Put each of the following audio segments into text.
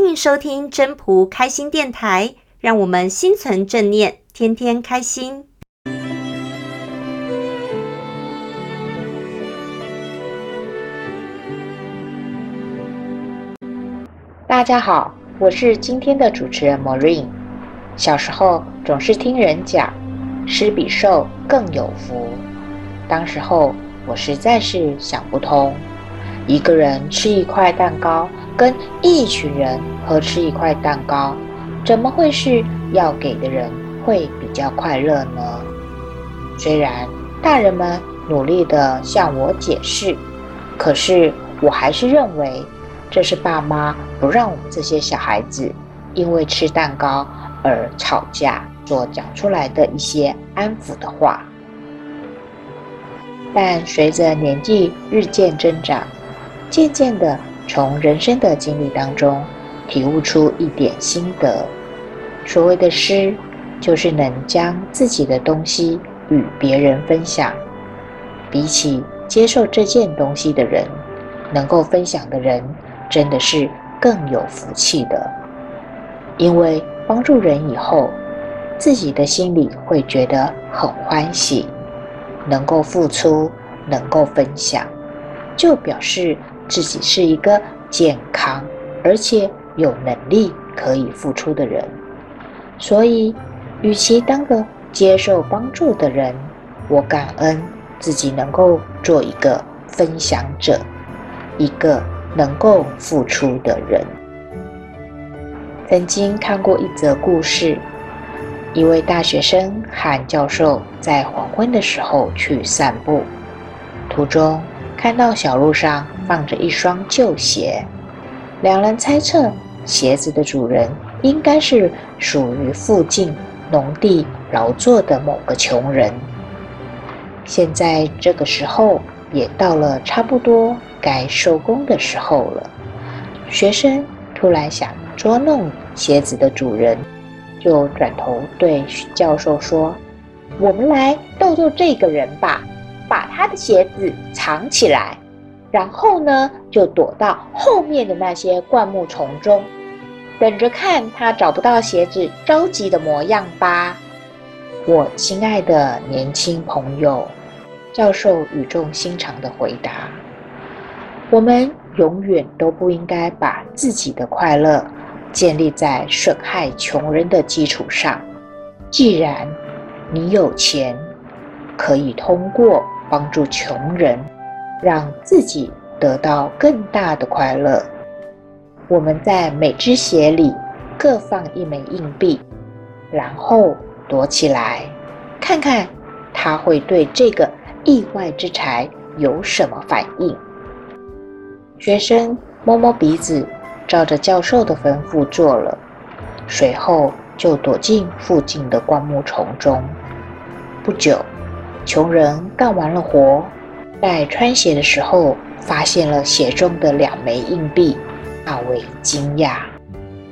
欢迎收听真朴开心电台，让我们心存正念，天天开心。大家好，我是今天的主持人 Marine。小时候总是听人讲，施比受更有福。当时候我实在是想不通，一个人吃一块蛋糕，跟一群人合吃一块蛋糕，怎么会是要给的人会比较快乐呢？虽然大人们努力地向我解释，可是我还是认为。这是爸妈不让我们这些小孩子因为吃蛋糕而吵架所讲出来的一些安抚的话。但随着年纪日渐增长，渐渐的从人生的经历当中体悟出一点心得。所谓的诗，就是能将自己的东西与别人分享。比起接受这件东西的人，能够分享的人。真的是更有福气的，因为帮助人以后，自己的心里会觉得很欢喜，能够付出，能够分享，就表示自己是一个健康而且有能力可以付出的人。所以，与其当个接受帮助的人，我感恩自己能够做一个分享者，一个。能够付出的人。曾经看过一则故事，一位大学生和教授在黄昏的时候去散步，途中看到小路上放着一双旧鞋，两人猜测鞋子的主人应该是属于附近农地劳作的某个穷人。现在这个时候也到了差不多。该收工的时候了，学生突然想捉弄鞋子的主人，就转头对教授说：“我们来逗逗这个人吧，把他的鞋子藏起来，然后呢，就躲到后面的那些灌木丛中，等着看他找不到鞋子着急的模样吧。”我亲爱的年轻朋友，教授语重心长地回答。我们永远都不应该把自己的快乐建立在损害穷人的基础上。既然你有钱，可以通过帮助穷人，让自己得到更大的快乐。我们在每只鞋里各放一枚硬币，然后躲起来，看看他会对这个意外之财有什么反应。学生摸摸鼻子，照着教授的吩咐做了，随后就躲进附近的灌木丛中。不久，穷人干完了活，在穿鞋的时候发现了鞋中的两枚硬币，大为惊讶。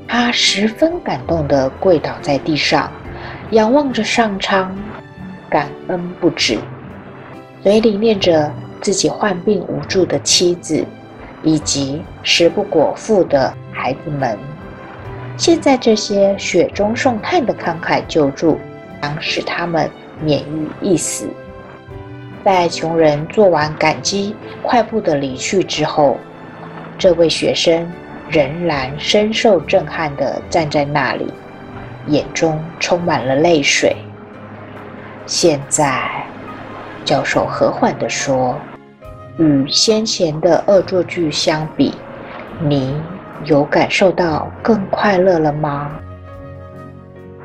他十分感动地跪倒在地上，仰望着上苍，感恩不止，嘴里念着自己患病无助的妻子。以及食不果腹的孩子们，现在这些雪中送炭的慷慨救助，将使他们免于一死。在穷人做完感激、快步的离去之后，这位学生仍然深受震撼地站在那里，眼中充满了泪水。现在，教授和缓地说。与先前的恶作剧相比，你有感受到更快乐了吗？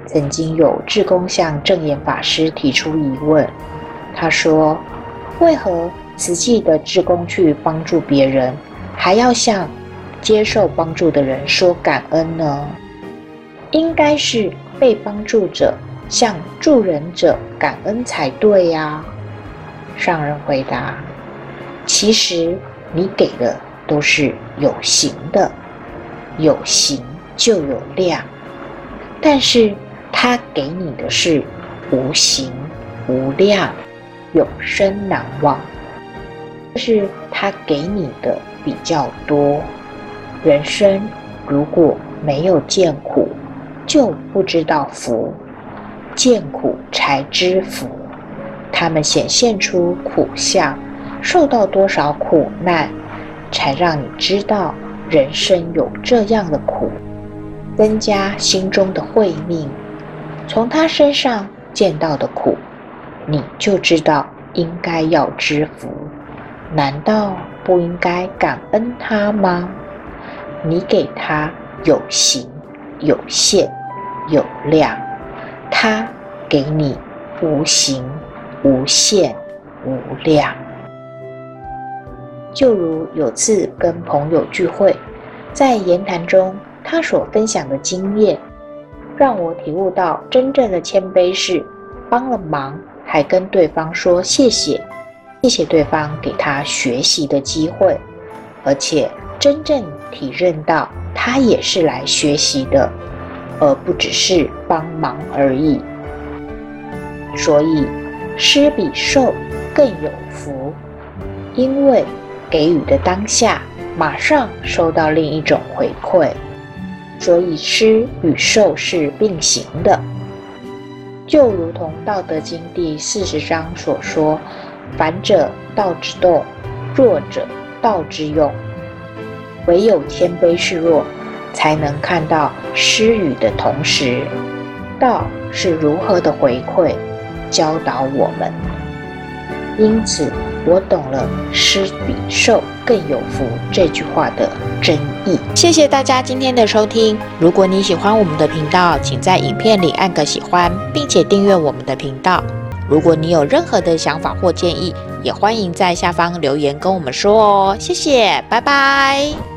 曾经有志工向证严法师提出疑问，他说：“为何慈济的志工去帮助别人，还要向接受帮助的人说感恩呢？应该是被帮助者向助人者感恩才对呀。”上人回答。其实你给的都是有形的，有形就有量；但是他给你的是无形无量，永生难忘。就是他给你的比较多。人生如果没有见苦，就不知道福；见苦才知福。他们显现出苦相，受到多少苦难，才让你知道人生有这样的苦，增加心中的慧命。从他身上见到的苦，你就知道应该要知福。难道不应该感恩他吗？你给他有形、有限、有量，他给你无形。无限无量，就如有次跟朋友聚会，在言谈中，他所分享的经验，让我体悟到真正的谦卑是帮了忙还跟对方说谢谢，谢谢对方给他学习的机会，而且真正体认到他也是来学习的，而不只是帮忙而已。所以。施比受更有福，因为给予的当下，马上收到另一种回馈，所以施与受是并行的。就如同《道德经》第四十章所说：“反者道之动，弱者道之用。”唯有谦卑示弱，才能看到施予的同时，道是如何的回馈。教导我们，因此我懂了“施比受更有福”这句话的真意。谢谢大家今天的收听。如果你喜欢我们的频道，请在影片里按个喜欢，并且订阅我们的频道。如果你有任何的想法或建议，也欢迎在下方留言跟我们说哦。谢谢，拜拜。